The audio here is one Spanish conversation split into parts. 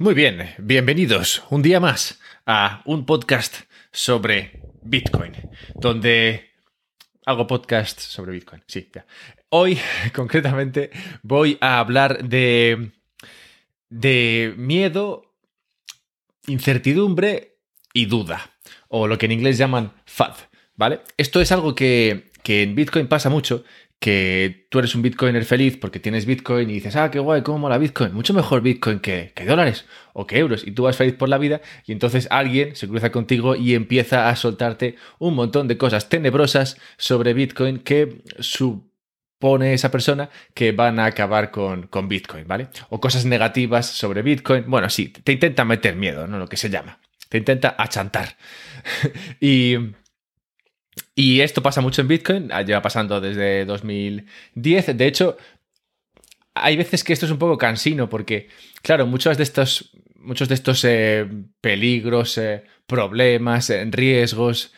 Muy bien, bienvenidos un día más a un podcast sobre Bitcoin, donde hago podcast sobre Bitcoin. Sí, ya. Hoy, concretamente, voy a hablar de, de miedo, incertidumbre y duda, o lo que en inglés llaman FUD, ¿vale? Esto es algo que, que en Bitcoin pasa mucho que tú eres un bitcoiner feliz porque tienes bitcoin y dices, ah, qué guay, cómo mola bitcoin, mucho mejor bitcoin que, dólares o que euros, y tú vas feliz por la vida y entonces alguien se cruza contigo y empieza a soltarte un montón de cosas tenebrosas sobre bitcoin que supone esa persona que van a acabar con, con bitcoin, ¿vale? O cosas negativas sobre bitcoin, bueno, sí, te intenta meter miedo, ¿no? Lo que se llama, te intenta achantar. y... Y esto pasa mucho en Bitcoin, ah, lleva pasando desde 2010. De hecho, hay veces que esto es un poco cansino porque, claro, muchos de estos, muchos de estos eh, peligros, eh, problemas, eh, riesgos,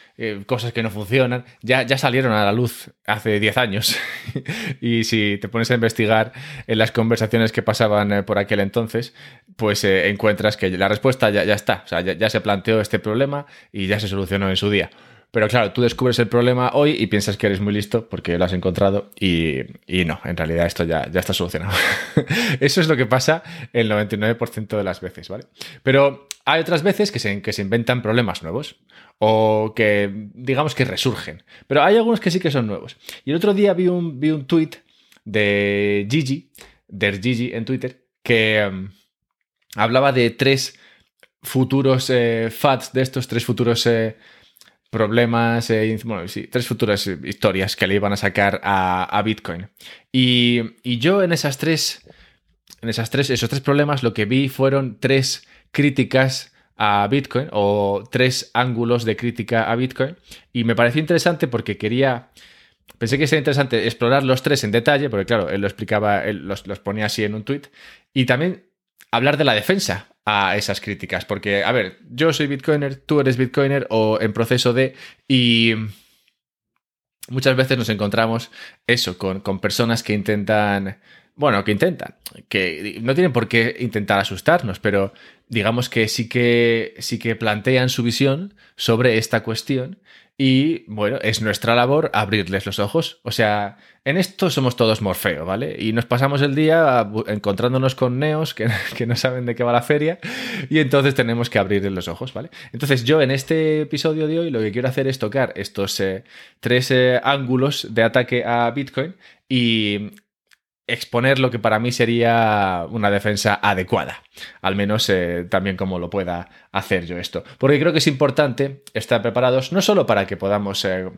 cosas que no funcionan, ya, ya salieron a la luz hace 10 años. y si te pones a investigar en las conversaciones que pasaban por aquel entonces, pues encuentras que la respuesta ya, ya está. O sea, ya se planteó este problema y ya se solucionó en su día. Pero claro, tú descubres el problema hoy y piensas que eres muy listo porque lo has encontrado y, no, en realidad esto ya, ya está solucionado. Eso es lo que pasa el 99% de las veces, ¿vale? Pero hay otras veces que se, que se inventan problemas nuevos o que digamos que resurgen. Pero hay algunos que sí que son nuevos. Y el otro día vi un, vi un tweet de Gigi, de Gigi en Twitter, que um, hablaba de tres futuros eh, FATs, de estos tres futuros... Eh, problemas, eh, bueno, sí, tres futuras historias que le iban a sacar a, Bitcoin. Y, yo en esas tres, en esas tres, esos tres problemas lo que vi fueron tres críticas a Bitcoin o tres ángulos de crítica a Bitcoin. Y me pareció interesante porque quería... Pensé que sería interesante explorar los tres en detalle, porque claro, él lo explicaba, él los, los ponía así en un tweet. Y también hablar de la defensa a esas críticas. Porque, a ver, yo soy Bitcoiner, tú eres Bitcoiner o en proceso de... Y muchas veces nos encontramos eso, con, con personas que intentan... Bueno, que intentan, que no tienen por qué intentar asustarnos, pero digamos que sí que sí que plantean su visión sobre esta cuestión y bueno, es nuestra labor abrirles los ojos. O sea, en esto somos todos Morfeo, ¿vale? Y nos pasamos el día encontrándonos con neos que, no saben de qué va la feria y entonces tenemos que abrirles los ojos, ¿vale? Entonces yo en este episodio de hoy lo que quiero hacer es tocar estos eh, tres eh, ángulos de ataque a Bitcoin y exponer lo que para mí sería una defensa adecuada, al menos eh, también como lo pueda hacer yo esto. Porque creo que es importante estar preparados no solo para que podamos eh,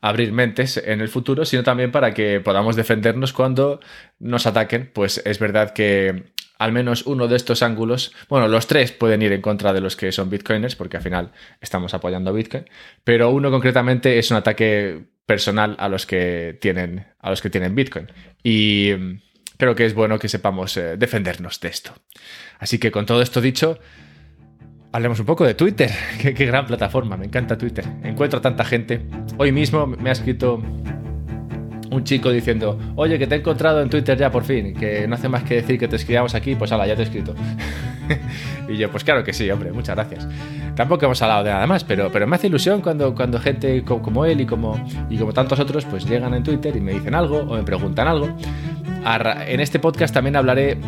abrir mentes en el futuro, sino también para que podamos defendernos cuando nos ataquen. Pues es verdad que al menos uno de estos ángulos, bueno, los tres pueden ir en contra de los que son bitcoiners, porque al final estamos apoyando a Bitcoin, pero uno concretamente es un ataque personal a los que tienen, a los que tienen Bitcoin. Y mm, creo que es bueno que sepamos eh, defendernos de esto. Así que con todo esto dicho, hablemos un poco de Twitter. qué, gran plataforma, me encanta Twitter. Encuentro tanta gente. Hoy mismo me ha escrito un chico diciendo, oye, que te he encontrado en Twitter ya por fin, que no hace más que decir que te escribamos aquí, pues ala, ya te he escrito. y yo, pues claro que sí, hombre, muchas gracias. Tampoco hemos hablado de nada más, pero, pero me hace ilusión cuando, cuando gente como él y como, y como tantos otros pues llegan en Twitter y me dicen algo o me preguntan algo. En este podcast también hablaré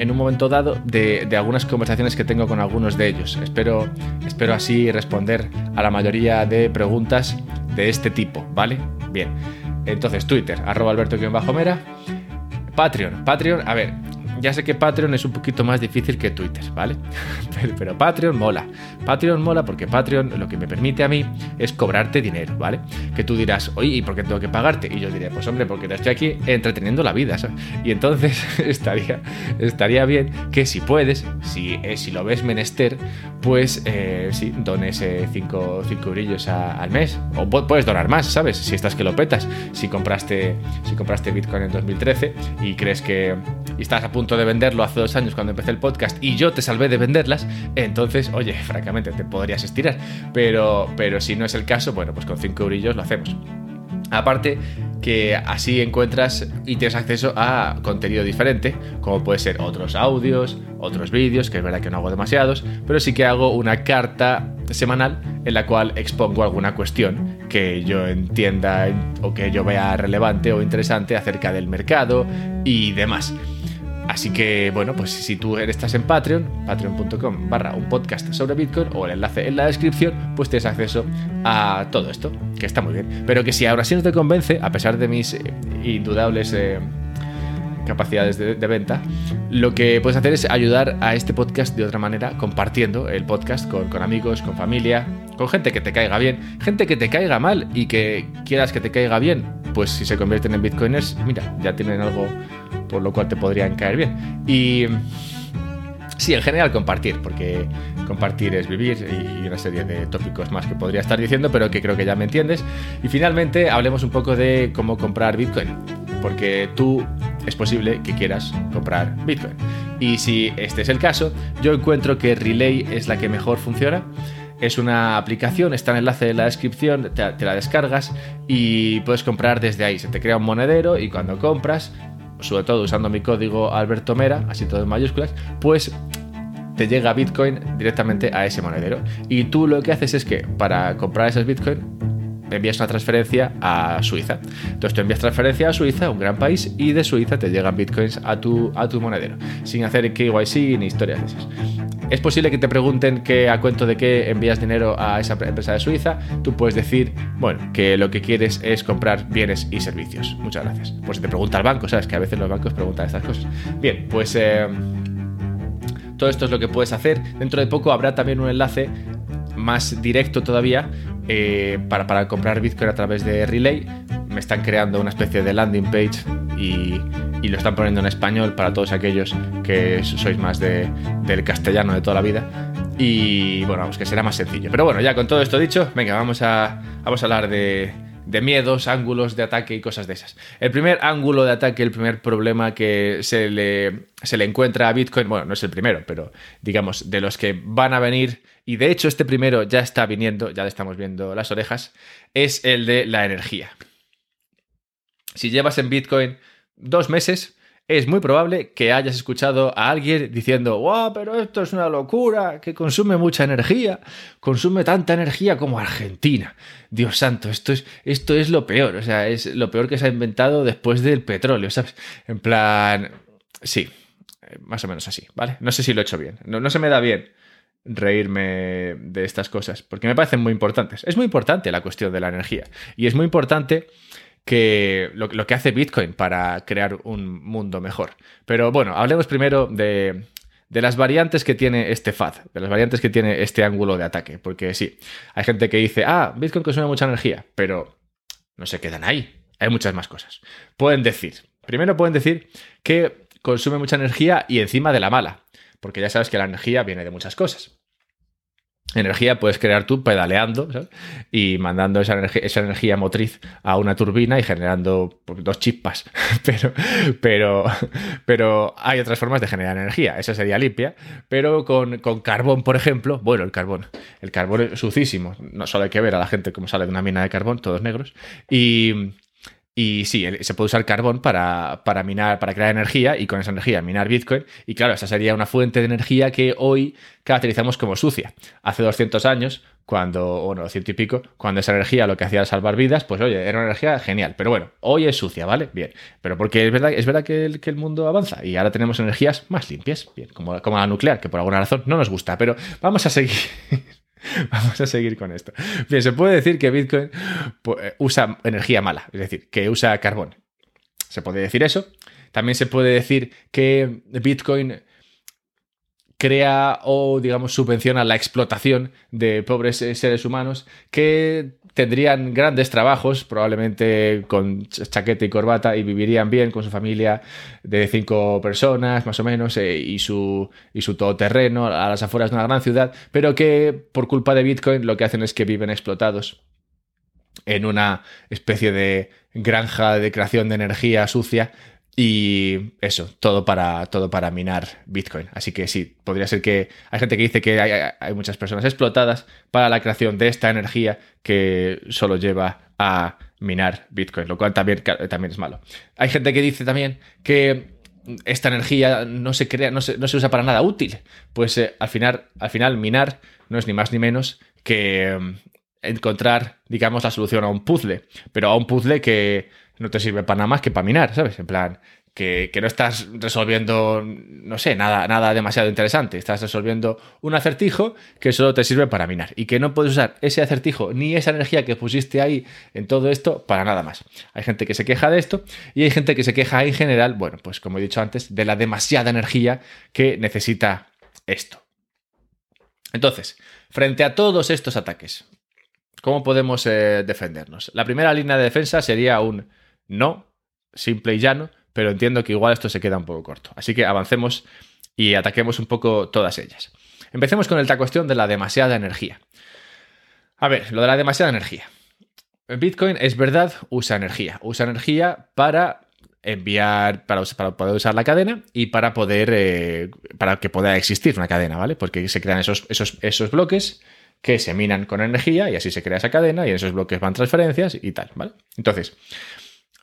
en un momento dado de, de, algunas conversaciones que tengo con algunos de ellos. Espero, espero así responder a la mayoría de preguntas de este tipo, ¿vale? Bien. Entonces, Twitter, arroba alberto-mera. Patreon, Patreon, a ver, ya sé que Patreon es un poquito más difícil que Twitter, ¿vale? Pero, Patreon mola. Patreon mola porque Patreon lo que me permite a mí es cobrarte dinero, ¿vale? Que tú dirás, oye, ¿y por qué tengo que pagarte? Y yo diré, pues hombre, porque te estoy aquí entreteniendo la vida, ¿sabes? Y entonces estaría, estaría bien que si puedes, si, eh, si lo ves menester, pues eh, sí, dones 5 eh, brillos al mes. O puedes donar más, ¿sabes? Si estás que lo petas. Si compraste, si compraste Bitcoin en 2013 y crees que y estás a punto de venderlo hace dos años cuando empecé el podcast y yo te salvé de venderlas, entonces, oye, francamente, te podrías estirar. Pero, pero si no es el caso, bueno, pues con cinco eurillos lo hacemos. Aparte que así encuentras y tienes acceso a contenido diferente, como puede ser otros audios, otros vídeos, que es verdad que no hago demasiados, pero sí que hago una carta semanal en la cual expongo alguna cuestión que yo entienda o que yo vea relevante o interesante acerca del mercado y demás. Así que, bueno, pues si tú estás en Patreon, patreon.com barra un podcast sobre Bitcoin o el enlace en la descripción, pues tienes acceso a todo esto, que está muy bien. Pero que si ahora sí no te convence, a pesar de mis eh, indudables eh, capacidades de, venta, lo que puedes hacer es ayudar a este podcast de otra manera, compartiendo el podcast con, con amigos, con familia, con gente que te caiga bien, gente que te caiga mal y que quieras que te caiga bien, pues si se convierten en bitcoiners, mira, ya tienen algo por lo cual te podrían caer bien. Y sí, en general compartir, porque compartir es vivir y una serie de tópicos más que podría estar diciendo, pero que creo que ya me entiendes. Y finalmente hablemos un poco de cómo comprar Bitcoin, porque tú es posible que quieras comprar Bitcoin. Y si este es el caso, yo encuentro que Relay es la que mejor funciona. Es una aplicación, está en el enlace de la descripción, te, te, la descargas y puedes comprar desde ahí. Se te crea un monedero y cuando compras sobre todo usando mi código Alberto Mera, así todo en mayúsculas, pues te llega Bitcoin directamente a ese monedero. Y tú lo que haces es que para comprar esos Bitcoin envías una transferencia a Suiza. Entonces tú envías transferencia a Suiza, un gran país, y de Suiza te llegan bitcoins a tu, a tu monedero, sin hacer KYC ni historias de esas. Es posible que te pregunten que a cuento de qué envías dinero a esa empresa de Suiza. Tú puedes decir, bueno, que lo que quieres es comprar bienes y servicios. Muchas gracias. Pues si te pregunta el banco, sabes que a veces los bancos preguntan estas cosas. Bien, pues eh, todo esto es lo que puedes hacer. Dentro de poco habrá también un enlace más directo todavía eh, para, comprar Bitcoin a través de Relay. Me están creando una especie de landing page y lo están poniendo en español para todos aquellos que sois más de, del castellano de toda la vida. Y bueno, vamos, que será más sencillo. Pero bueno, ya con todo esto dicho, venga, vamos a, vamos a hablar de, de miedos, ángulos de ataque y cosas de esas. El primer ángulo de ataque, el primer problema que se le, se le encuentra a Bitcoin, bueno, no es el primero, pero digamos, de los que van a venir, y de hecho este primero ya está viniendo, ya le estamos viendo las orejas, es el de la energía. Si llevas en Bitcoin dos meses, es muy probable que hayas escuchado a alguien diciendo, wow, pero esto es una locura, que consume mucha energía, consume tanta energía como Argentina. Dios santo, esto es, esto es lo peor, o sea, es lo peor que se ha inventado después del petróleo, ¿sabes? En plan, sí, más o menos así, ¿vale? No sé si lo he hecho bien, no, no se me da bien reírme de estas cosas, porque me parecen muy importantes. Es muy importante la cuestión de la energía y es muy importante que lo, que hace Bitcoin para crear un mundo mejor. Pero bueno, hablemos primero de, de las variantes que tiene este FAD, de las variantes que tiene este ángulo de ataque. Porque sí, hay gente que dice, ah, Bitcoin consume mucha energía, pero no se quedan ahí. Hay muchas más cosas. Pueden decir, primero pueden decir que consume mucha energía y encima de la mala, porque ya sabes que la energía viene de muchas cosas energía puedes crear tú pedaleando y mandando esa energía, esa energía, motriz a una turbina y generando pues, dos chispas. pero, pero, pero hay otras formas de generar energía. Esa sería limpia. Pero con, con, carbón, por ejemplo, bueno, el carbón. El carbón es sucísimo. No solo hay que ver a la gente cómo sale de una mina de carbón, todos negros. Y y sí, se puede usar carbón para, para, minar, para crear energía y con esa energía minar Bitcoin. Y claro, esa sería una fuente de energía que hoy caracterizamos como sucia. Hace 200 años, cuando, bueno, ciento y pico, cuando esa energía lo que hacía era salvar vidas, pues oye, era una energía genial. Pero bueno, hoy es sucia, ¿vale? Bien. Pero porque es verdad, es verdad que, el, que el mundo avanza y ahora tenemos energías más limpias, bien, como, como la nuclear, que por alguna razón no nos gusta. Pero vamos a seguir. Vamos a seguir con esto. Bien, se puede decir que Bitcoin eh, usa energía mala, es decir, que usa carbón. Se puede decir eso. También se puede decir que Bitcoin crea o, digamos, subvenciona la explotación de pobres eh, seres humanos que tendrían grandes trabajos, probablemente con chaqueta y corbata, y vivirían bien con su familia de cinco personas, más o menos, eh, y, su, y su todoterreno a las afueras de una gran ciudad, pero que por culpa de Bitcoin lo que hacen es que viven explotados en una especie de granja de creación de energía sucia y eso, todo para, todo para minar Bitcoin. Así que sí, podría ser que hay gente que dice que hay, muchas personas explotadas para la creación de esta energía que solo lleva a minar Bitcoin, lo cual también, también es malo. Hay gente que dice también que esta energía no se crea, no se, usa para nada útil. Pues eh, al, final, al final minar no es ni más ni menos que mm, encontrar, digamos, la solución a un puzzle, pero a un puzzle que no te sirve para nada más que para minar, ¿sabes? En plan, que, no estás resolviendo, no sé, nada, nada demasiado interesante. Estás resolviendo un acertijo que solo te sirve para minar y que no puedes usar ese acertijo ni esa energía que pusiste ahí en todo esto para nada más. Hay gente que se queja de esto y hay gente que se queja en general, bueno, pues como he dicho antes, de la demasiada energía que necesita esto. Entonces, frente a todos estos ataques, ¿cómo podemos eh, defendernos? La primera línea de defensa sería un no, simple y llano, pero entiendo que igual esto se queda un poco corto. Así que avancemos y ataquemos un poco todas ellas. Empecemos con esta cuestión de la demasiada energía. A ver, lo de la demasiada energía. Bitcoin es verdad, usa energía. Usa energía para enviar, para, poder usar la cadena y para poder, eh, para que pueda existir una cadena, ¿vale? Porque se crean esos, esos, esos bloques que se minan con energía y así se crea esa cadena y en esos bloques van transferencias y tal, ¿vale? Entonces,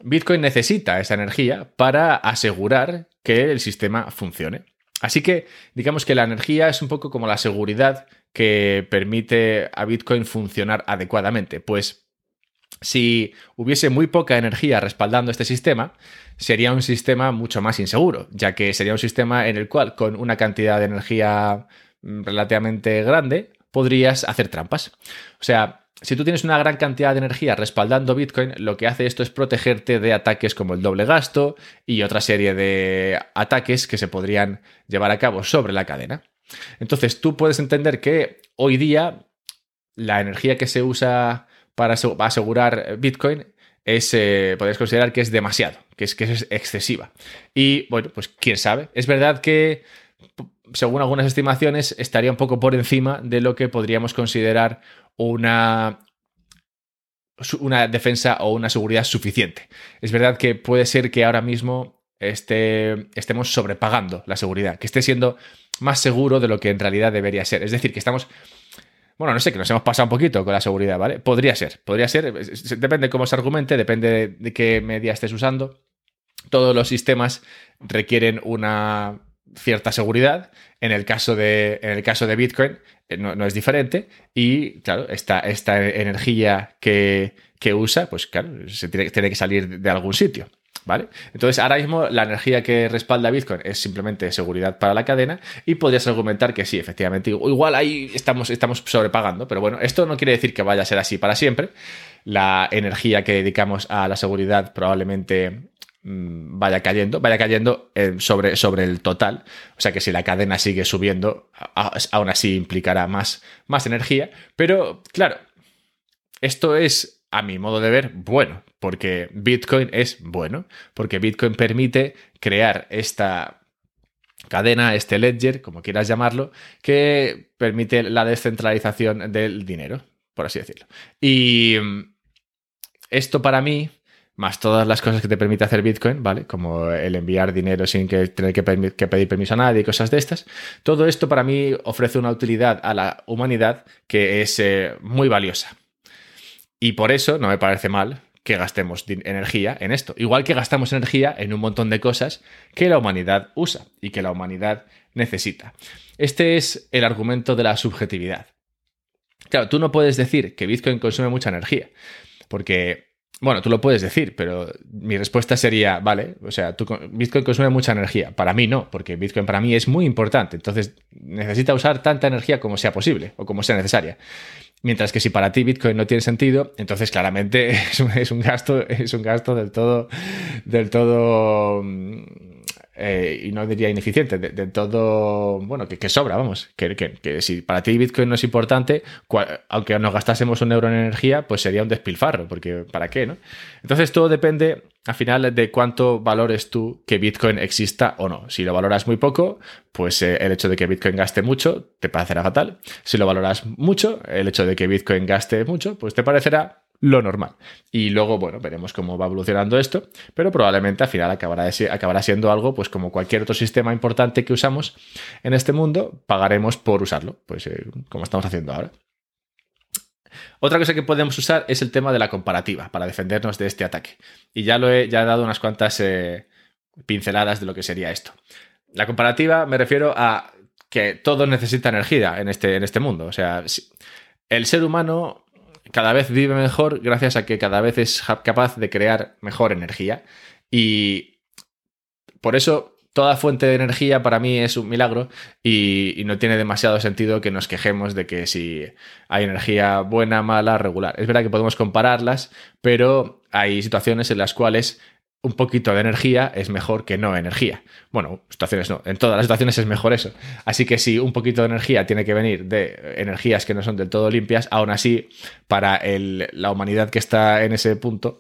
Bitcoin necesita esa energía para asegurar que el sistema funcione. Así que digamos que la energía es un poco como la seguridad que permite a Bitcoin funcionar adecuadamente. Pues si hubiese muy poca energía respaldando este sistema, sería un sistema mucho más inseguro, ya que sería un sistema en el cual con una cantidad de energía mm, relativamente grande podrías hacer trampas. O sea, si tú tienes una gran cantidad de energía respaldando Bitcoin, lo que hace esto es protegerte de ataques como el doble gasto y otra serie de ataques que se podrían llevar a cabo sobre la cadena. Entonces tú puedes entender que hoy día la energía que se usa para asegurar Bitcoin es, eh, podrías considerar que es demasiado, que es, que es excesiva. Y bueno, pues quién sabe. Es verdad que según algunas estimaciones, estaría un poco por encima de lo que podríamos considerar una, una defensa o una seguridad suficiente. Es verdad que puede ser que ahora mismo esté, estemos sobrepagando la seguridad, que esté siendo más seguro de lo que en realidad debería ser. Es decir, que estamos... Bueno, no sé, que nos hemos pasado un poquito con la seguridad, ¿vale? Podría ser, podría ser, depende de cómo se argumente, depende de qué media estés usando. Todos los sistemas requieren una cierta seguridad. En el caso de, en el caso de Bitcoin eh, no, es diferente. Y claro, esta, esta energía que, usa, pues claro, se tiene, que salir de algún sitio. ¿Vale? Entonces, ahora mismo la energía que respalda Bitcoin es simplemente seguridad para la cadena y podrías argumentar que sí, efectivamente, igual ahí estamos, estamos sobrepagando, pero bueno, esto no quiere decir que vaya a ser así para siempre. La energía que dedicamos a la seguridad probablemente vaya cayendo, vaya cayendo eh, sobre, sobre el total. O sea que si la cadena sigue subiendo, aún así implicará más, más energía. Pero claro, esto es, a mi modo de ver, bueno, porque Bitcoin es bueno, porque Bitcoin permite crear esta cadena, este ledger, como quieras llamarlo, que permite la descentralización del dinero, por así decirlo. Y mm, esto para mí más todas las cosas que te permite hacer Bitcoin, ¿vale? Como el enviar dinero sin que tener que, pedir permiso a nadie y cosas de estas. Todo esto para mí ofrece una utilidad a la humanidad que es eh, muy valiosa. Y por eso no me parece mal que gastemos energía en esto. Igual que gastamos energía en un montón de cosas que la humanidad usa y que la humanidad necesita. Este es el argumento de la subjetividad. Claro, tú no puedes decir que Bitcoin consume mucha energía, porque bueno, tú lo puedes decir, pero mi respuesta sería, vale, o sea, Bitcoin consume mucha energía. Para mí no, porque Bitcoin para mí es muy importante. Entonces, necesita usar tanta energía como sea posible o como sea necesaria. Mientras que si para ti Bitcoin no tiene sentido, entonces claramente es un, gasto, es un gasto del todo, del todo mm, eh, y no diría ineficiente, de, todo, bueno, que, sobra, vamos, que, que, si para ti Bitcoin no es importante, aunque nos gastásemos un euro en energía, pues sería un despilfarro, porque ¿para qué, no? Entonces todo depende al final de cuánto valores tú que Bitcoin exista o no. Si lo valoras muy poco, pues eh, el hecho de que Bitcoin gaste mucho te parecerá fatal. Si lo valoras mucho, el hecho de que Bitcoin gaste mucho, pues te parecerá lo normal. Y luego, bueno, veremos cómo va evolucionando esto, pero probablemente al final acabará, siendo algo, pues como cualquier otro sistema importante que usamos en este mundo, pagaremos por usarlo, pues eh, como estamos haciendo ahora. Otra cosa que podemos usar es el tema de la comparativa para defendernos de este ataque. Y ya lo he, ya he dado unas cuantas eh, pinceladas de lo que sería esto. La comparativa me refiero a que todo necesita energía en este, en este mundo. O sea, el ser humano cada vez vive mejor gracias a que cada vez es capaz de crear mejor energía. Y por eso toda fuente de energía para mí es un milagro y, no tiene demasiado sentido que nos quejemos de que si hay energía buena, mala, regular. Es verdad que podemos compararlas, pero hay situaciones en las cuales un poquito de energía es mejor que no energía. Bueno, situaciones no, en todas las situaciones es mejor eso. Así que si un poquito de energía tiene que venir de energías que no son del todo limpias, aún así, para la humanidad que está en ese punto,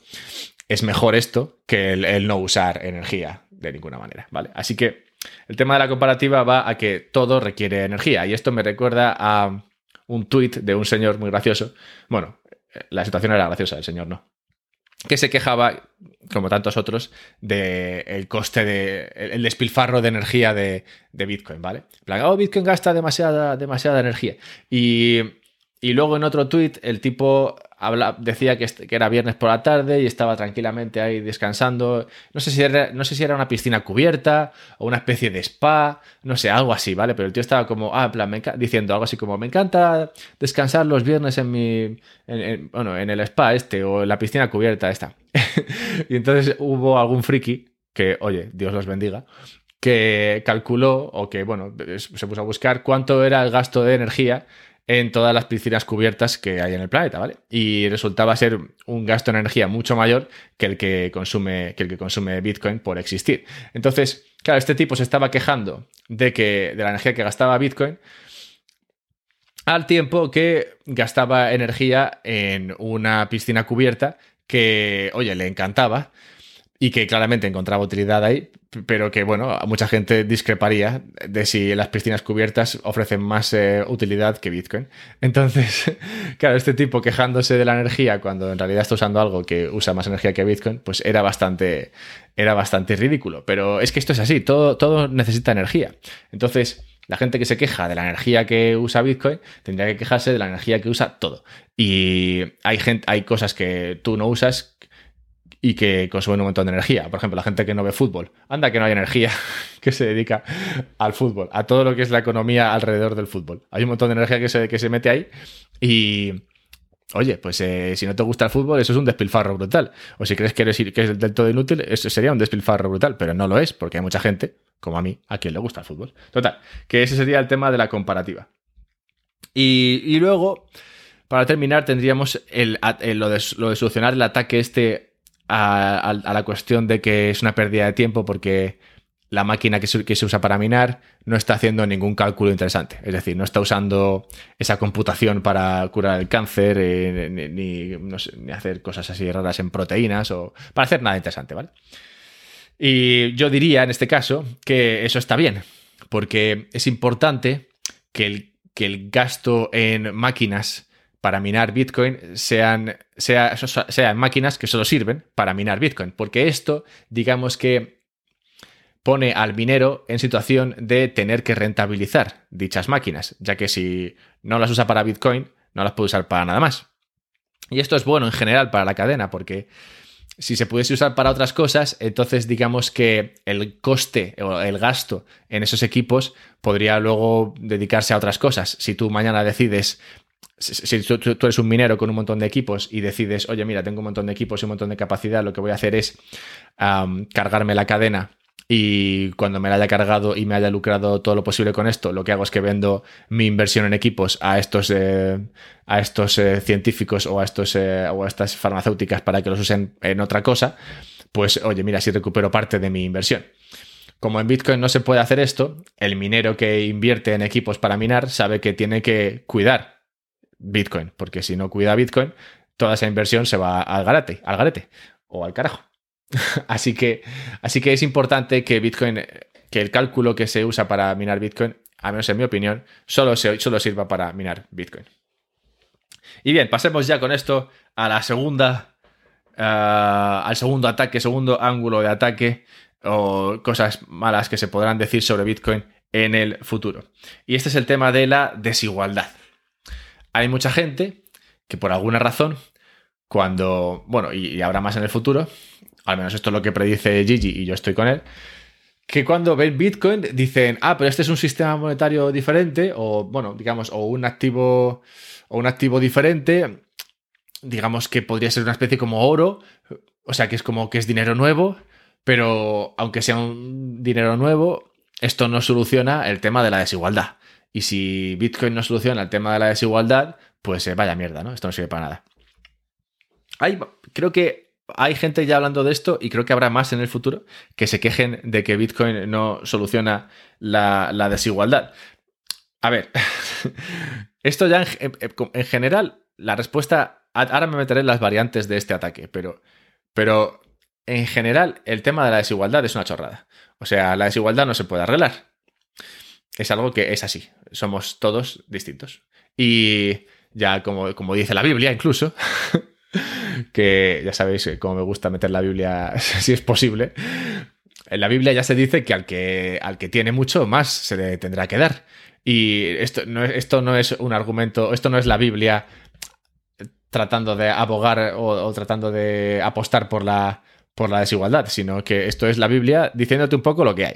es mejor esto que el no usar energía de ninguna manera, ¿vale? Así que el tema de la comparativa va a que todo requiere energía y esto me recuerda a un tuit de un señor muy gracioso. Bueno, la situación era graciosa, el señor no. Que se quejaba, como tantos otros, del coste de. el despilfarro de energía de, Bitcoin, ¿vale? oh, Bitcoin gasta demasiada, demasiada energía. Y, y luego en otro tuit, el tipo decía que, era viernes por la tarde y estaba tranquilamente ahí descansando. No sé, si era, no sé si era una piscina cubierta o una especie de spa, no sé, algo así, ¿vale? Pero el tío estaba como, ah, en plan, diciendo algo así como, me encanta descansar los viernes en mi, bueno, en el spa este o en la piscina cubierta esta. y entonces hubo algún friki que, oye, Dios los bendiga, que calculó o que, bueno, se puso a buscar cuánto era el gasto de energía en todas las piscinas cubiertas que hay en el planeta, ¿vale? Y resultaba ser un gasto en energía mucho mayor que el que consume, que el que consume Bitcoin por existir. Entonces, claro, este tipo se estaba quejando de que de la energía que gastaba Bitcoin al tiempo que gastaba energía en una piscina cubierta que, oye, le encantaba y que claramente encontraba utilidad ahí, pero que, bueno, mucha gente discreparía de si las piscinas cubiertas ofrecen más eh, utilidad que Bitcoin. Entonces, claro, este tipo quejándose de la energía cuando en realidad está usando algo que usa más energía que Bitcoin, pues era bastante, era bastante ridículo. Pero es que esto es así, todo, todo necesita energía. Entonces, la gente que se queja de la energía que usa Bitcoin tendría que quejarse de la energía que usa todo. Y hay, gente, hay cosas que tú no usas y que consumen un montón de energía. Por ejemplo, la gente que no ve fútbol. Anda que no hay energía que se dedica al fútbol, a todo lo que es la economía alrededor del fútbol. Hay un montón de energía que se, que se mete ahí y... Oye, pues eh, si no te gusta el fútbol, eso es un despilfarro brutal. O si crees que, eres, que es del todo inútil, eso sería un despilfarro brutal, pero no lo es, porque hay mucha gente, como a mí, a quien le gusta el fútbol. Total, que ese sería el tema de la comparativa. Y, y luego, para terminar, tendríamos el, de, lo de solucionar el ataque este a, la cuestión de que es una pérdida de tiempo porque la máquina que se, usa para minar no está haciendo ningún cálculo interesante. Es decir, no está usando esa computación para curar el cáncer, eh, ni, hacer cosas así raras en proteínas o para hacer nada interesante, ¿vale? Y yo diría en este caso que eso está bien, porque es importante que el, que el gasto en máquinas para minar Bitcoin sean, sea, sean máquinas que solo sirven para minar Bitcoin. Porque esto, digamos que pone al minero en situación de tener que rentabilizar dichas máquinas, ya que si no las usa para Bitcoin, no las puede usar para nada más. Y esto es bueno en general para la cadena, porque si se pudiese usar para otras cosas, entonces digamos que el coste o el gasto en esos equipos podría luego dedicarse a otras cosas. Si tú mañana decides si tú, eres un minero con un montón de equipos y decides, oye, mira, tengo un montón de equipos y un montón de capacidad, lo que voy a hacer es cargarme la cadena y cuando me la haya cargado y me haya lucrado todo lo posible con esto, lo que hago es que vendo mi inversión en equipos a estos, eh, a estos eh, científicos o a, estos, eh, o a estas farmacéuticas para que los usen en otra cosa, pues oye, mira, si recupero parte de mi inversión. Como en Bitcoin no se puede hacer esto, el minero que invierte en equipos para minar sabe que tiene que cuidar Bitcoin, porque si no cuida Bitcoin, toda esa inversión se va al garete, al garete o al carajo. así, que, así que es importante que Bitcoin, que el cálculo que se usa para minar Bitcoin, a menos en mi opinión, solo, solo sirva para minar Bitcoin. Y bien, pasemos ya con esto a la segunda, eh, al segundo ataque, segundo ángulo de ataque o cosas malas que se podrán decir sobre Bitcoin en el futuro. Y este es el tema de la desigualdad hay mucha gente que por alguna razón, cuando, bueno, y, habrá más en el futuro, al menos esto es lo que predice Gigi y yo estoy con él, que cuando ven Bitcoin dicen, ah, pero este es un sistema monetario diferente, o bueno, digamos, o un activo, o un activo diferente, digamos que podría ser una especie como oro, o sea, que es como que es dinero nuevo, pero aunque sea un dinero nuevo, esto no soluciona el tema de la desigualdad. Y si Bitcoin no soluciona el tema de la desigualdad, pues eh, vaya mierda, ¿no? Esto no sirve para nada. Hay, creo que hay gente ya hablando de esto y creo que habrá más en el futuro que se quejen de que Bitcoin no soluciona la, desigualdad. A ver, esto ya en, en, general, la respuesta, ahora me meteré en las variantes de este ataque, pero, pero en general, el tema de la desigualdad es una chorrada. O sea, la desigualdad no se puede arreglar. Es algo que es así. Somos todos distintos. Y ya como, como dice la Biblia incluso, que ya sabéis cómo me gusta meter la Biblia si es posible. En la Biblia ya se dice que al que, al que tiene mucho, más se le tendrá que dar. Y esto no, esto no es un argumento, esto no es la Biblia tratando de abogar o tratando de apostar por la, por la desigualdad, sino que esto es la Biblia diciéndote un poco lo que hay.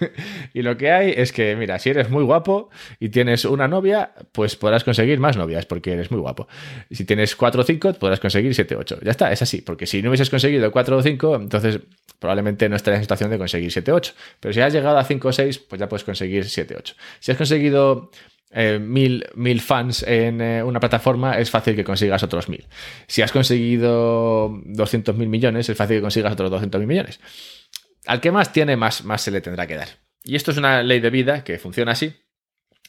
y lo que hay es que, mira, si eres muy guapo y tienes una novia, pues podrás conseguir más novias porque eres muy guapo. Si tienes cuatro o cinco, podrás conseguir siete o ocho. Ya está, es así, porque si no hubieses conseguido cuatro o cinco, entonces probablemente no estarías en situación de conseguir siete o ocho. Pero si has llegado a cinco o seis, pues ya puedes conseguir siete o ocho. Si has conseguido eh, mil, mil, fans en eh, una plataforma, es fácil que consigas otros mil. Si has conseguido 200 mil millones, es fácil que consigas otros 200 mil millones. Al que más tiene, más, más se le tendrá que dar. Y esto es una ley de vida que funciona así.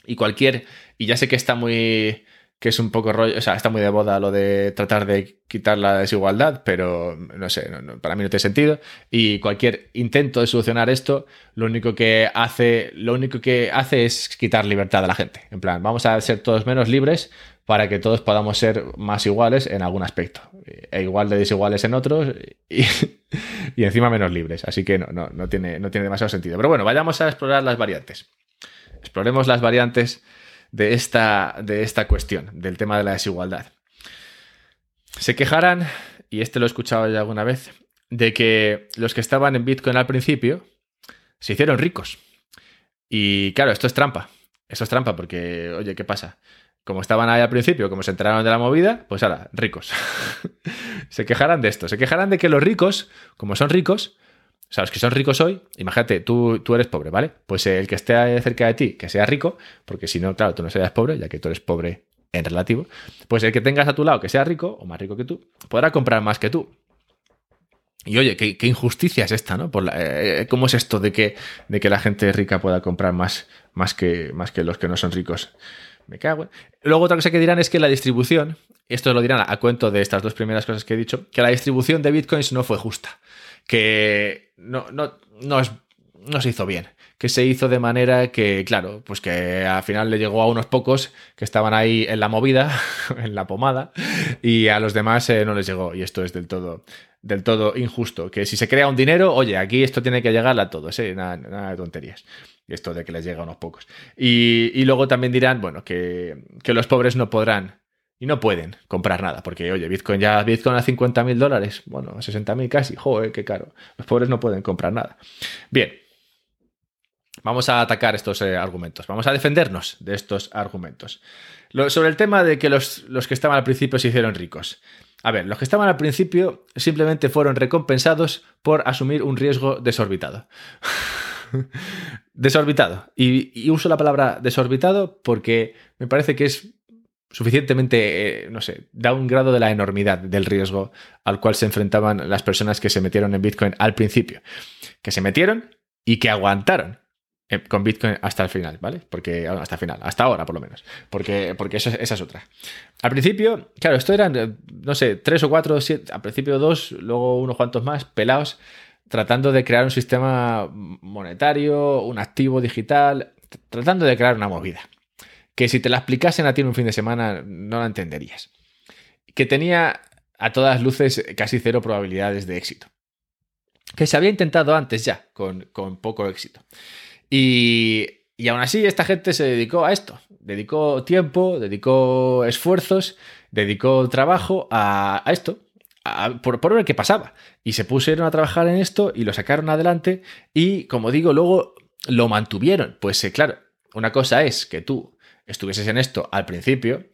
Y cualquier, y ya sé que está muy que es un poco rollo, o sea, está muy de boda lo de tratar de quitar la desigualdad, pero no sé, para mí no tiene sentido. Y cualquier intento de solucionar esto, lo único que hace, lo único que hace es quitar libertad a la gente. En plan, vamos a ser todos menos libres para que todos podamos ser más iguales en algún aspecto, e igual de desiguales en otros y, y encima menos libres. Así que no, no, no, tiene, no tiene demasiado sentido. Pero bueno, vayamos a explorar las variantes. Exploremos las variantes de esta, de esta cuestión, del tema de la desigualdad. Se quejarán, y este lo he escuchado ya alguna vez, de que los que estaban en Bitcoin al principio se hicieron ricos. Y claro, esto es trampa. Esto es trampa porque, oye, ¿qué pasa? Como estaban ahí al principio, como se enteraron de la movida, pues ahora, ricos. se quejarán de esto. Se quejarán de que los ricos, como son ricos, o sea, los que son ricos hoy, imagínate, tú, tú eres pobre, ¿vale? Pues el que esté cerca de ti, que sea rico, porque si no, claro, tú no serías pobre, ya que tú eres pobre en relativo, pues el que tengas a tu lado que sea rico, o más rico que tú, podrá comprar más que tú. Y oye, qué, injusticia es esta, ¿no? Por eh, eh, ¿Cómo es esto de que, de que la gente rica pueda comprar más, más, que, más que los que no son ricos? Me cago. Luego otra cosa que dirán es que la distribución, esto lo dirán a cuento de estas dos primeras cosas que he dicho, que la distribución de bitcoins no fue justa que no, no, no, es, no se hizo bien. Que se hizo de manera que, claro, pues que al final le llegó a unos pocos que estaban ahí en la movida, en la pomada, y a los demás eh, no les llegó. Y esto es del todo, del todo injusto. Que si se crea un dinero, oye, aquí esto tiene que llegar a todos, ¿eh? nada, nada de tonterías esto de que les llega a unos pocos. Y, y luego también dirán, bueno, que, que, los pobres no podrán y no pueden comprar nada, porque oye, Bitcoin ya, Bitcoin a 50 mil dólares, bueno, a 60 mil casi, joder, qué caro. Los pobres no pueden comprar nada. Bien, vamos a atacar estos eh, argumentos, vamos a defendernos de estos argumentos. sobre el tema de que los, los que estaban al principio se hicieron ricos. A ver, los que estaban al principio simplemente fueron recompensados por asumir un riesgo desorbitado. desorbitado. y, uso la palabra desorbitado porque me parece que es suficientemente, eh, no sé, da un grado de la enormidad del riesgo al cual se enfrentaban las personas que se metieron en Bitcoin al principio. Que se metieron y que aguantaron eh, con Bitcoin hasta el final, ¿vale? Porque hasta el final, hasta ahora por lo menos, porque, porque esa, es otra. Al principio, claro, esto eran, eh, no sé, tres o cuatro, siete, al principio dos, luego unos cuantos más, pelados, tratando de crear un sistema monetario, un activo digital, tratando de crear una movida que si te la explicasen a ti en un fin de semana no la entenderías. Que tenía a todas luces casi cero probabilidades de éxito. Que se había intentado antes ya, con, poco éxito. Y, y aún así esta gente se dedicó a esto. dedicó tiempo, dedicó esfuerzos, dedicó trabajo a, esto, por, por, ver qué pasaba. Y se pusieron a trabajar en esto y lo sacaron adelante y, como digo, luego lo mantuvieron. Pues eh, claro, una cosa es que tú estuvieses en esto al principio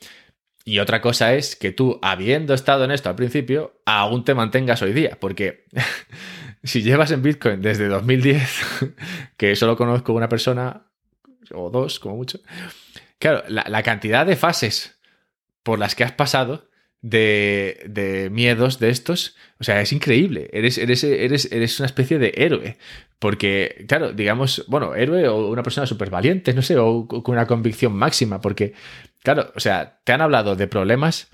y otra cosa es que tú, habiendo estado en esto al principio, aún te mantengas hoy día. Porque si llevas en Bitcoin desde 2010, que solo conozco una persona o dos como mucho, claro, la, cantidad de fases por las que has pasado de, miedos de estos, o sea, es increíble. Eres, eres, eres, eres una especie de héroe. Porque, claro, digamos, bueno, héroe o una persona súper valiente, no sé, o con una convicción máxima, porque, claro, o sea, te han hablado de problemas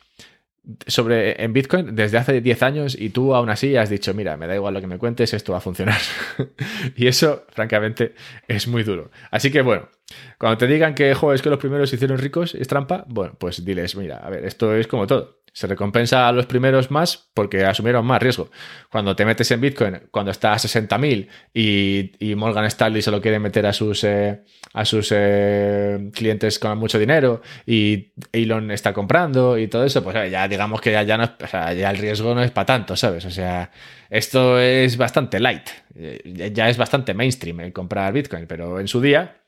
sobre en Bitcoin desde hace 10 años y tú aún así has dicho, mira, me da igual lo que me cuentes, esto va a funcionar. y eso, francamente, es muy duro. Así que bueno, cuando te digan que, jo, es que los primeros se hicieron ricos, es trampa, bueno, pues diles, mira, a ver, esto es como todo. Se recompensa a los primeros más porque asumieron más riesgo. Cuando te metes en Bitcoin, cuando está a 60.000 y, y Morgan Stanley se lo quiere meter a sus, eh, a sus eh, clientes con mucho dinero y Elon está comprando y todo eso, pues ya digamos que ya, ya, no ya el riesgo no es para tanto, ¿sabes? O sea, esto es bastante light. Eh, ya es bastante mainstream el comprar Bitcoin, pero en su día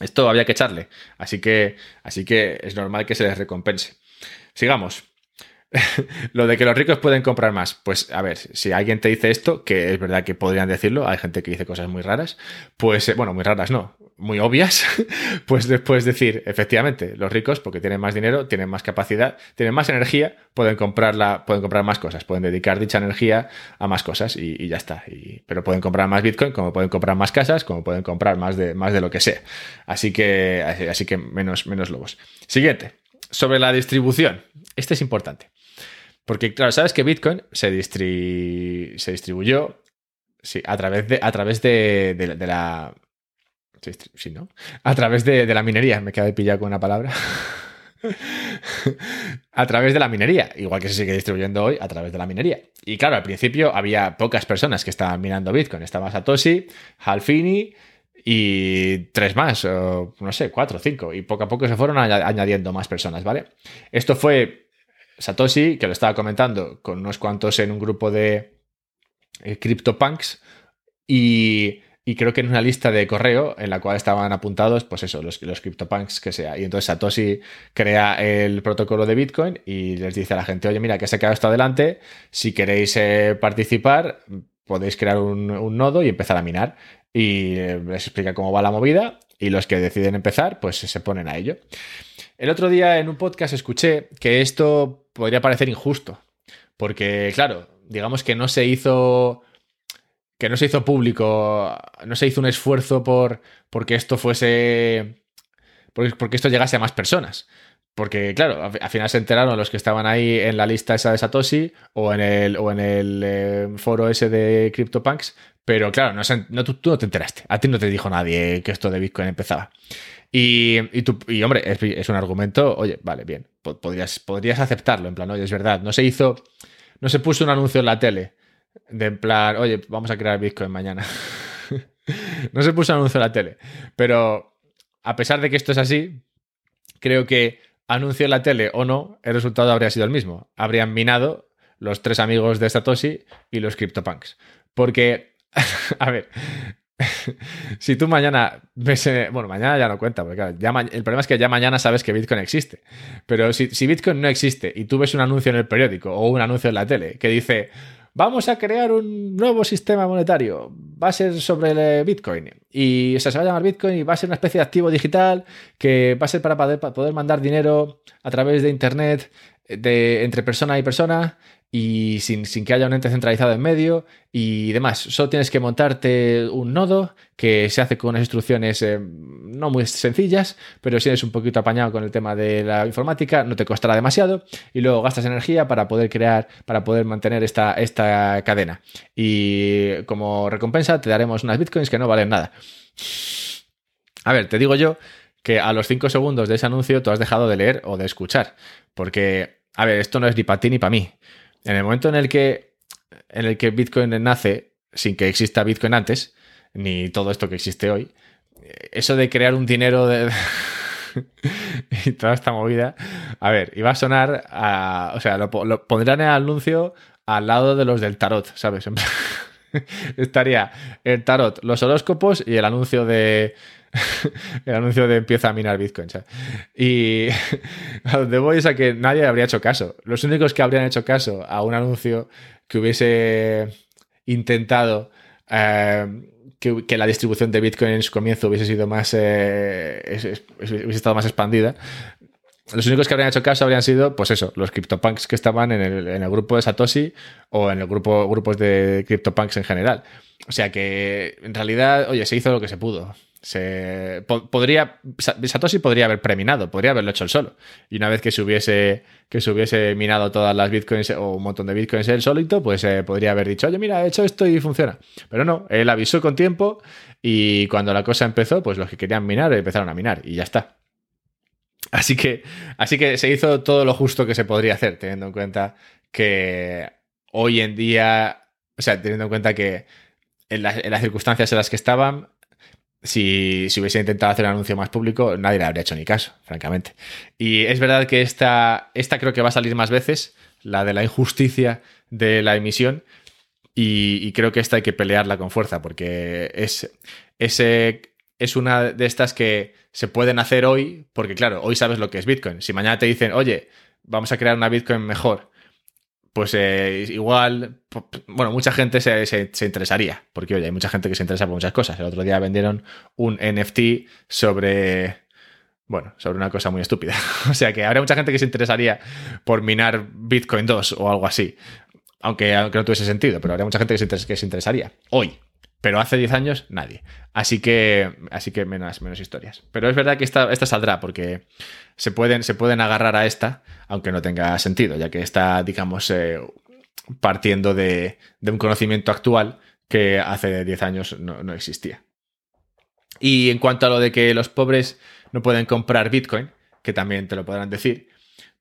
esto había que echarle. Así que, así que es normal que se les recompense. Sigamos. lo de que los ricos pueden comprar más. Pues a ver, si alguien te dice esto, que es verdad que podrían decirlo, hay gente que dice cosas muy raras, pues eh, bueno, muy raras no, muy obvias, pues después decir, efectivamente, los ricos, porque tienen más dinero, tienen más capacidad, tienen más energía, pueden, comprarla, pueden comprar más cosas, pueden dedicar dicha energía a más cosas y, ya está. pero pueden comprar más Bitcoin, como pueden comprar más casas, como pueden comprar más de, más de lo que sea. Así que, así que menos, menos lobos. Siguiente, sobre la distribución. Este es importante. Porque, claro, sabes que Bitcoin se, se distribuyó sí, a través de, a través de, la. A través de, la minería. Me quedé pillado con una palabra. a través de la minería, igual que se sigue distribuyendo hoy a través de la minería. Y claro, al principio había pocas personas que estaban minando Bitcoin. Estaba Satoshi, Halfini y tres más, o no sé, cuatro cinco. Y poco a poco se fueron añadiendo más personas, ¿vale? Esto fue Satoshi, que lo estaba comentando con unos cuantos en un grupo de eh, CryptoPunks y, y, creo que en una lista de correo en la cual estaban apuntados, pues eso, los, los CryptoPunks que sea. Y entonces Satoshi crea el protocolo de Bitcoin y les dice a la gente, oye, mira, que se ha quedado esto adelante, si queréis eh, participar, podéis crear un, nodo y empezar a minar. Y eh, les explica cómo va la movida y los que deciden empezar, pues se ponen a ello. El otro día en un podcast escuché que esto podría parecer injusto, porque claro, digamos que no se hizo que no se hizo público, no se hizo un esfuerzo por porque esto fuese porque esto llegase a más personas. Porque, claro, al final se enteraron los que estaban ahí en la lista esa de Satoshi o en el, o en el eh, foro ese de CryptoPunks, pero claro, no, tú, no te enteraste. A ti no te dijo nadie que esto de Bitcoin empezaba. Y, y, hombre, es, un argumento, oye, vale, bien, podrías, podrías aceptarlo, en plan, oye, es verdad, no se hizo, no se puso un anuncio en la tele, de en plan, oye, vamos a crear Bitcoin mañana. no se puso un anuncio en la tele, pero a pesar de que esto es así, creo que anuncio en la tele o no, el resultado habría sido el mismo. Habrían minado los tres amigos de Satoshi y los CryptoPunks. Porque, a ver, si tú mañana ves, bueno, mañana ya no cuenta, porque claro, ya el problema es que ya mañana sabes que Bitcoin existe. Pero si, Bitcoin no existe y tú ves un anuncio en el periódico o un anuncio en la tele que dice, vamos a crear un nuevo sistema monetario, va a ser sobre el Bitcoin y se va a llamar Bitcoin y va a ser una especie de activo digital que va a ser para poder, para poder mandar dinero a través de Internet de, entre persona y persona y sin, que haya un ente centralizado en medio y demás. Solo tienes que montarte un nodo que se hace con unas instrucciones eh, no muy sencillas, pero si eres un poquito apañado con el tema de la informática, no te costará demasiado y luego gastas energía para poder crear, para poder mantener esta, esta cadena. Y como recompensa te daremos unas bitcoins que no valen nada. A ver, te digo yo que a los 5 segundos de ese anuncio tú has dejado de leer o de escuchar, porque, a ver, esto no es ni para ti ni para mí en el momento en el que, en el que Bitcoin nace, sin que exista Bitcoin antes, ni todo esto que existe hoy, eso de crear un dinero de... y toda esta movida. A ver, iba a sonar a. O sea, lo, lo pondrían en el anuncio al lado de los del tarot, ¿sabes? Estaría el tarot, los horóscopos y el anuncio de. el anuncio de empieza a minar Bitcoin. ¿sabes? Y a donde voy es a que nadie habría hecho caso. Los únicos que habrían hecho caso a un anuncio que hubiese intentado eh, que, la distribución de Bitcoin en su comienzo hubiese sido más. Eh, hubiese estado más expandida. Los únicos que habrían hecho caso habrían sido, pues eso, los CryptoPunks que estaban en el, grupo de Satoshi o en el grupo grupos de CryptoPunks en general. O sea que, en realidad, oye, se hizo lo que se pudo. Se, podría, Satoshi podría haber preminado, podría haberlo hecho él solo. Y una vez que se hubiese, que se hubiese minado todas las bitcoins o un montón de bitcoins él solito, pues eh, podría haber dicho, oye, mira, he hecho esto y funciona. Pero no, él avisó con tiempo y cuando la cosa empezó, pues los que querían minar empezaron a minar y ya está. Así que, así que se hizo todo lo justo que se podría hacer, teniendo en cuenta que hoy en día, o sea, teniendo en cuenta que en, las circunstancias en las que estaban, si, si, hubiese intentado hacer un anuncio más público, nadie le habría hecho ni caso, francamente. Y es verdad que esta, esta creo que va a salir más veces, la de la injusticia de la emisión, y, creo que esta hay que pelearla con fuerza, porque es, ese, es una de estas que se pueden hacer hoy, porque claro, hoy sabes lo que es Bitcoin. Si mañana te dicen, oye, vamos a crear una Bitcoin mejor, pues eh, igual, bueno, mucha gente se, se, interesaría, porque oye, hay mucha gente que se interesa por muchas cosas. El otro día vendieron un NFT sobre, bueno, sobre una cosa muy estúpida. o sea que habrá mucha gente que se interesaría por minar Bitcoin 2 o algo así. Aunque, aunque no tuviese sentido, pero habría mucha gente que se, que se interesaría. Hoy, pero hace 10 años nadie. Así que, así que menos, menos historias. Pero es verdad que esta, esta saldrá porque se pueden, se pueden agarrar a esta, aunque no tenga sentido, ya que está, digamos, eh, partiendo de, un conocimiento actual que hace 10 años no, no existía. Y en cuanto a lo de que los pobres no pueden comprar Bitcoin, que también te lo podrán decir,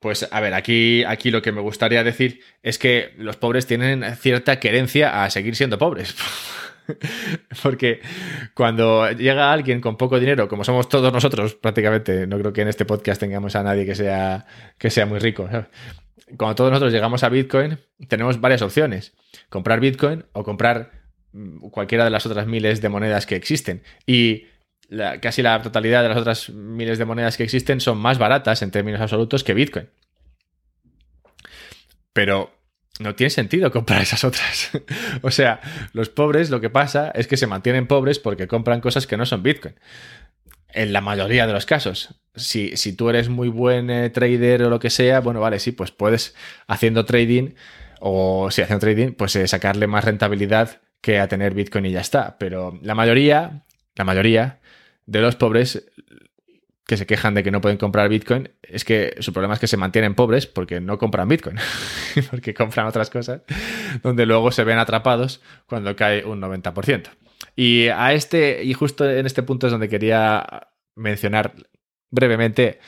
pues a ver, aquí, aquí lo que me gustaría decir es que los pobres tienen cierta querencia a seguir siendo pobres. Porque cuando llega alguien con poco dinero, como somos todos nosotros prácticamente, no creo que en este podcast tengamos a nadie que sea, que sea muy rico. Cuando todos nosotros llegamos a Bitcoin, tenemos varias opciones. Comprar Bitcoin o comprar mm, cualquiera de las otras miles de monedas que existen. Y casi la totalidad de las otras miles de monedas que existen son más baratas en términos absolutos que Bitcoin. Pero no tiene sentido comprar esas otras. o sea, los pobres lo que pasa es que se mantienen pobres porque compran cosas que no son Bitcoin. En la mayoría de los casos. Si, si tú eres muy buen eh, trader o lo que sea, bueno, vale, sí, pues puedes haciendo trading o si haciendo trading, pues eh, sacarle más rentabilidad que a tener Bitcoin y ya está. Pero la mayoría, la mayoría de los pobres que se quejan de que no pueden comprar Bitcoin, es que su problema es que se mantienen pobres porque no compran Bitcoin, porque compran otras cosas, donde luego se ven atrapados cuando cae un 90%. Y a este, y justo en este punto es donde quería mencionar brevemente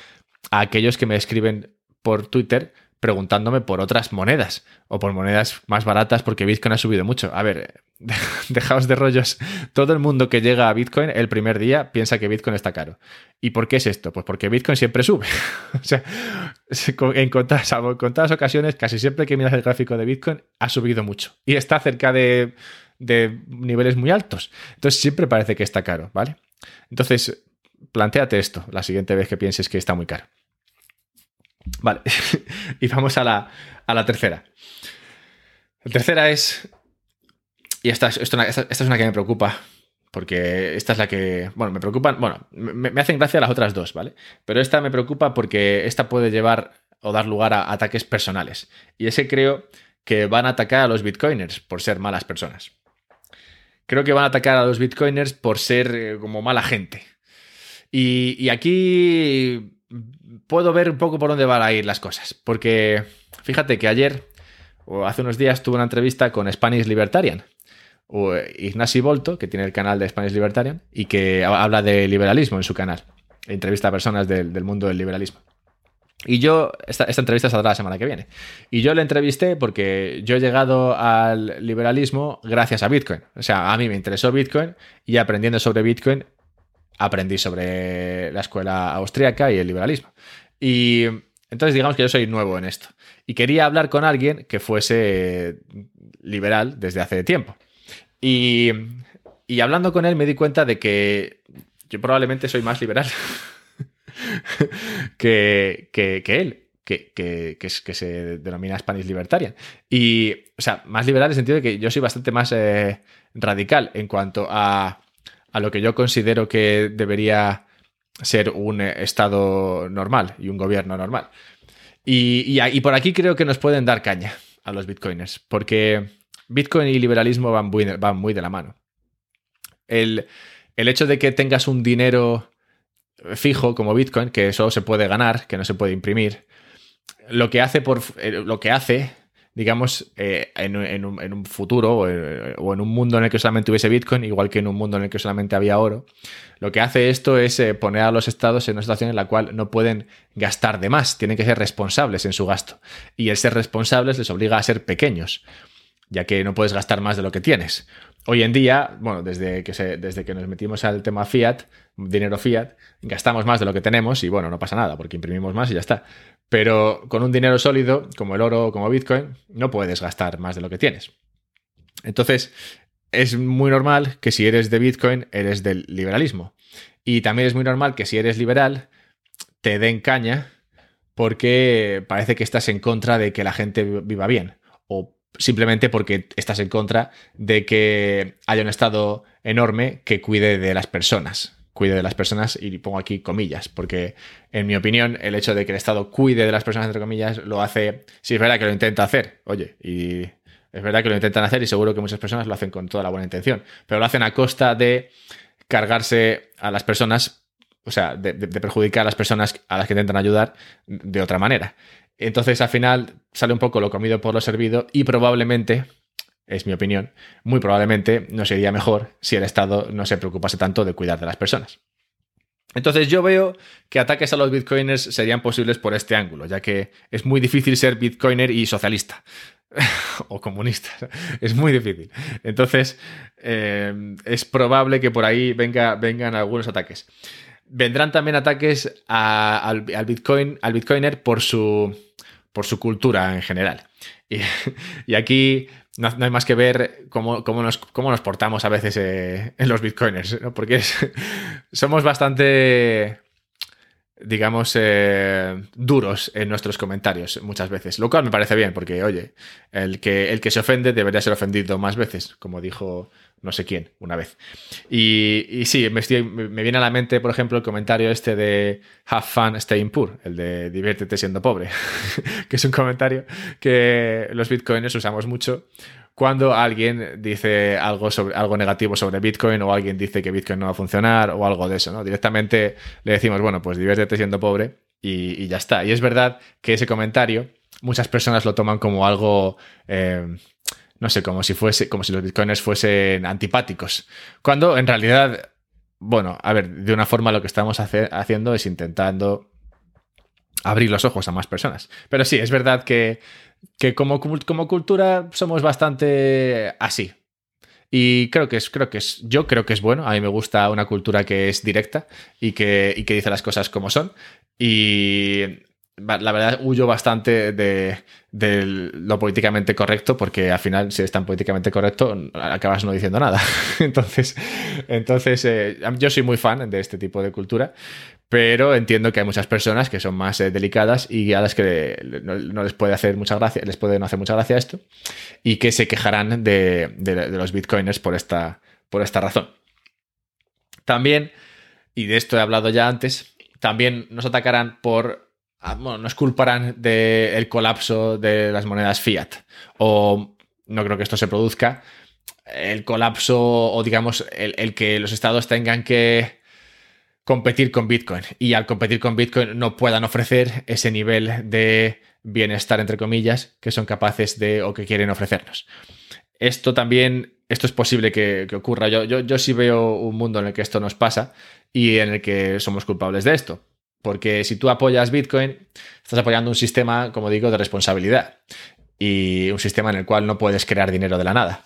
a aquellos que me escriben por Twitter preguntándome por otras monedas o por monedas más baratas porque Bitcoin ha subido mucho. A ver, dejaos de rollos. Todo el mundo que llega a Bitcoin el primer día piensa que Bitcoin está caro. ¿Y por qué es esto? Pues porque Bitcoin siempre sube. o sea, en contadas, ocasiones, casi siempre que miras el gráfico de Bitcoin, ha subido mucho y está cerca de, de niveles muy altos. Entonces siempre parece que está caro, ¿vale? Entonces, planteate esto la siguiente vez que pienses que está muy caro. Vale, y vamos a la, a la tercera. La tercera es y esta, es una que me preocupa, porque esta es la que, bueno, me preocupan, bueno, me, hacen gracia las otras dos, ¿vale? Pero esta me preocupa porque esta puede llevar o dar lugar a ataques personales. Y ese creo que van a atacar a los bitcoiners por ser malas personas. Creo que van a atacar a los bitcoiners por ser eh, como mala gente. Y, y aquí puedo ver un poco por dónde van a ir las cosas. Porque fíjate que ayer o hace unos días tuve una entrevista con Spanish Libertarian, o Ignasi Volto, que tiene el canal de Spanish Libertarian y que habla de liberalismo en su canal. Entrevista a personas del, mundo del liberalismo. Y yo, esta, esta, entrevista saldrá la semana que viene. Y yo le entrevisté porque yo he llegado al liberalismo gracias a Bitcoin. O sea, a mí me interesó Bitcoin y aprendiendo sobre Bitcoin aprendí sobre la escuela austríaca y el liberalismo. Y entonces digamos que yo soy nuevo en esto. Y quería hablar con alguien que fuese liberal desde hace tiempo. Y, y hablando con él me di cuenta de que yo probablemente soy más liberal que, que, él. Que, que, que, se denomina Spanish Libertarian. Y, o sea, más liberal en el sentido de que yo soy bastante más eh, radical en cuanto a, a lo que yo considero que debería ser un estado normal y un gobierno normal. Y, y, por aquí creo que nos pueden dar caña a los bitcoiners, porque Bitcoin y liberalismo van muy, van muy de la mano. El, el hecho de que tengas un dinero fijo como Bitcoin, que solo se puede ganar, que no se puede imprimir, lo que hace, por, eh, lo que hace digamos, eh, en, un, futuro eh, o en, un mundo en el que solamente hubiese Bitcoin, igual que en un mundo en el que solamente había oro, lo que hace esto es eh, poner a los estados en una situación en la cual no pueden gastar de más, tienen que ser responsables en su gasto. Y el ser responsables les obliga a ser pequeños, ya que no puedes gastar más de lo que tienes. Hoy en día, bueno, desde que, desde que nos metimos al tema fiat, dinero fiat, gastamos más de lo que tenemos y bueno, no pasa nada porque imprimimos más y ya está. Pero con un dinero sólido, como el oro o como Bitcoin, no puedes gastar más de lo que tienes. Entonces, es muy normal que si eres de Bitcoin, eres del liberalismo. Y también es muy normal que si eres liberal, te den caña porque parece que estás en contra de que la gente viva bien. O simplemente porque estás en contra de que haya un Estado enorme que cuide de las personas cuide de las personas y pongo aquí comillas, porque en mi opinión el hecho de que el Estado cuide de las personas, entre comillas, lo hace, sí es verdad que lo intenta hacer, oye, y es verdad que lo intentan hacer y seguro que muchas personas lo hacen con toda la buena intención, pero lo hacen a costa de cargarse a las personas, o sea, de, de perjudicar a las personas a las que intentan ayudar de otra manera. Entonces al final sale un poco lo comido por lo servido y probablemente es mi opinión, muy probablemente no sería mejor si el Estado no se preocupase tanto de cuidar de las personas. Entonces yo veo que ataques a los bitcoiners serían posibles por este ángulo, ya que es muy difícil ser bitcoiner y socialista o comunista. Es muy difícil. Entonces eh, es probable que por ahí venga, vengan algunos ataques. Vendrán también ataques al, Bitcoin, al bitcoiner por su, por su cultura en general. y aquí no, hay más que ver cómo, nos, nos, portamos a veces eh, en los bitcoiners, porque somos bastante, digamos, eh, duros en nuestros comentarios muchas veces, lo cual me parece bien, porque, oye, el que, el que se ofende debería ser ofendido más veces, como dijo no sé quién una vez. Y, y sí, me, me, viene a la mente, por ejemplo, el comentario este de Have fun staying poor, el de diviértete siendo pobre, que es un comentario que los bitcoiners usamos mucho cuando alguien dice algo, sobre, algo negativo sobre Bitcoin o alguien dice que Bitcoin no va a funcionar o algo de eso, ¿no? Directamente le decimos, bueno, pues diviértete siendo pobre y, ya está. Y es verdad que ese comentario muchas personas lo toman como algo... Eh, no sé, como si fuese, como si los bitcoiners fuesen antipáticos. Cuando en realidad, bueno, a ver, de una forma lo que estamos haciendo es intentando abrir los ojos a más personas. Pero sí, es verdad que, como, como cultura somos bastante así. Y creo que es, creo que es, yo creo que es bueno. A mí me gusta una cultura que es directa y que, y que dice las cosas como son. Y la verdad huyo bastante de, lo políticamente correcto porque al final si es tan políticamente correcto acabas no diciendo nada. entonces, entonces eh, yo soy muy fan de este tipo de cultura, pero entiendo que hay muchas personas que son más eh, delicadas y a las que no, les puede hacer mucha gracia, les puede no hacer mucha gracia esto y que se quejarán de, de los bitcoiners por esta, por esta razón. También, y de esto he hablado ya antes, también nos atacarán por Ah, bueno, nos culparán del colapso de las monedas fiat. O no creo que esto se produzca. El colapso o digamos el, que los estados tengan que competir con Bitcoin y al competir con Bitcoin no puedan ofrecer ese nivel de bienestar, entre comillas, que son capaces de o que quieren ofrecernos. Esto también, esto es posible que, ocurra. Yo, yo, yo sí veo un mundo en el que esto nos pasa y en el que somos culpables de esto. Porque si tú apoyas Bitcoin, estás apoyando un sistema, como digo, de responsabilidad y un sistema en el cual no puedes crear dinero de la nada.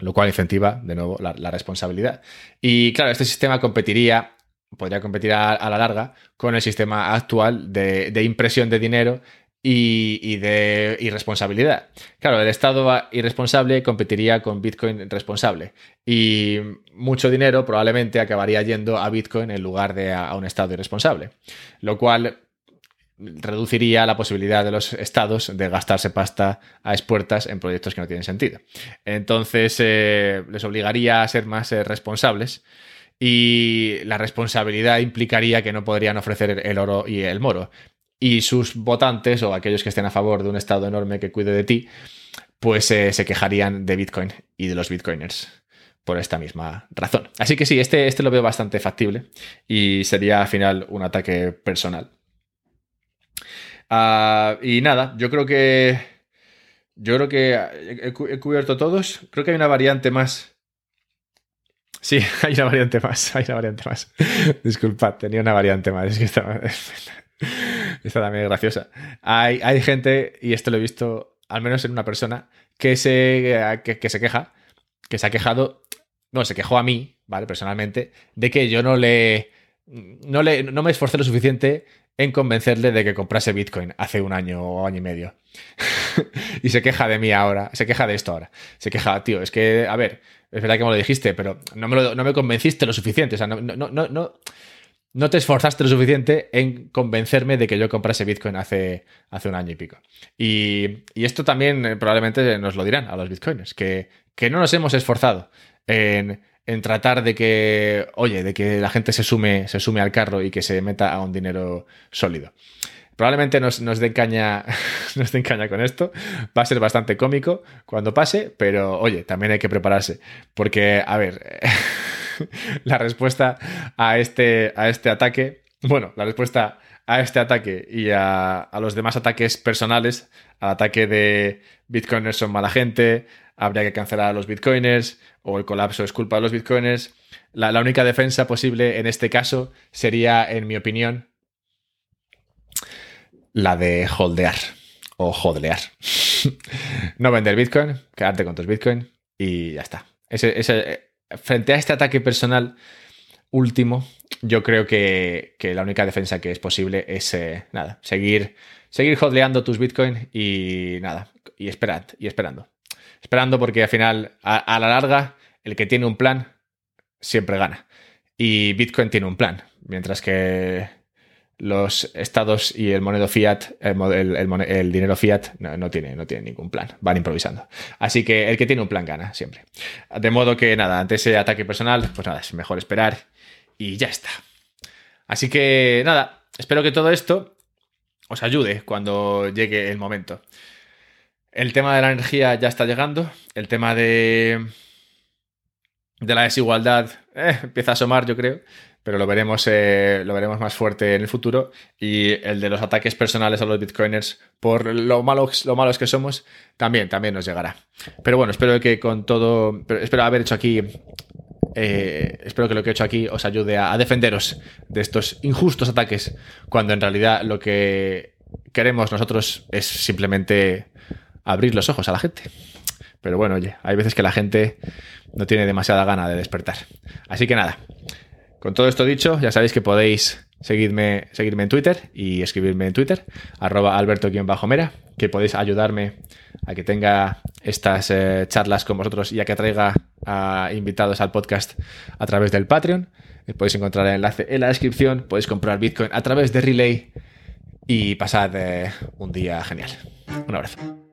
Lo cual incentiva, de nuevo, la, responsabilidad. Y claro, este sistema competiría, podría competir a, la larga con el sistema actual de, impresión de dinero y, de irresponsabilidad. Claro, el Estado irresponsable competiría con Bitcoin responsable y mucho dinero probablemente acabaría yendo a Bitcoin en lugar de a, a un Estado irresponsable, lo cual reduciría la posibilidad de los estados de gastarse pasta a expuertas en proyectos que no tienen sentido. Entonces, eh, les obligaría a ser más eh, responsables y la responsabilidad implicaría que no podrían ofrecer el oro y el moro. Y sus votantes o aquellos que estén a favor de un estado enorme que cuide de ti, pues eh, se quejarían de Bitcoin y de los Bitcoiners por esta misma razón. Así que sí, este, este lo veo bastante factible y sería al final un ataque personal. Ah, y nada, yo creo que. Yo creo que he, cubierto todos. Creo que hay una variante más. Sí, hay una variante más. Hay una variante más. Disculpad, tenía una variante más. Es estaba. También graciosa. Hay, hay, gente, y esto lo he visto al menos en una persona, que se, que, se queja, que se ha quejado, no, se quejó a mí, ¿vale? Personalmente, de que yo no le, no le, no me esforcé lo suficiente en convencerle de que comprase Bitcoin hace un año o año y medio. y se queja de mí ahora, se queja de esto ahora. Se queja, tío, es que, a ver, es verdad que me lo dijiste, pero no me, no me convenciste lo suficiente. O sea, no, no, no, no, te esforzaste lo suficiente en convencerme de que yo comprase Bitcoin hace, hace un año y pico. Y, y esto también eh, probablemente nos lo dirán a los Bitcoiners, que, que no nos hemos esforzado en en tratar de que, oye, de que la gente se sume, se sume al carro y que se meta a un dinero sólido. Probablemente nos, nos den caña, nos den caña con esto. Va a ser bastante cómico cuando pase, pero oye, también hay que prepararse. Porque, a ver, la respuesta a este, a este ataque, bueno, la respuesta a este ataque y a, a los demás ataques personales, al ataque de Bitcoiners son mala gente, habría que cancelar a los bitcoiners o el colapso es culpa de los bitcoiners. La, única defensa posible en este caso sería, en mi opinión, la de holdear o hodlear. no vender bitcoin, quedarte con tus bitcoin y ya está. Frente a este ataque personal último, yo creo que, la única defensa que es posible es eh, nada, seguir, seguir hodleando tus bitcoin y nada, y esperad, y esperando esperando porque al final, a, la larga, el que tiene un plan siempre gana. Y Bitcoin tiene un plan, mientras que los estados y el moneda fiat, el, dinero fiat, no, tiene, no tiene ningún plan, van improvisando. Así que el que tiene un plan gana siempre. De modo que nada, ante ese ataque personal, pues nada, es mejor esperar y ya está. Así que nada, espero que todo esto os ayude cuando llegue el momento. El tema de la energía ya está llegando. El tema de, de la desigualdad eh, empieza a asomar, yo creo. Pero lo veremos, eh, lo veremos más fuerte en el futuro. Y el de los ataques personales a los bitcoiners, por lo malos, lo malos que somos, también, también nos llegará. Pero bueno, espero que con todo. Espero haber hecho aquí eh, espero que lo que he hecho aquí os ayude a, defenderos de estos injustos ataques, cuando en realidad lo que queremos nosotros es simplemente abrir los ojos a la gente. Pero bueno, oye, hay veces que la gente no tiene demasiada gana de despertar. Así que nada, con todo esto dicho, ya sabéis que podéis seguirme, seguirme en Twitter y escribirme en Twitter, arroba alberto-mera, que podéis ayudarme a que tenga estas eh, charlas con vosotros y a que traiga a invitados al podcast a través del Patreon. Podéis encontrar el enlace en la descripción, podéis comprar Bitcoin a través de Relay y pasad eh, un día genial. Un abrazo.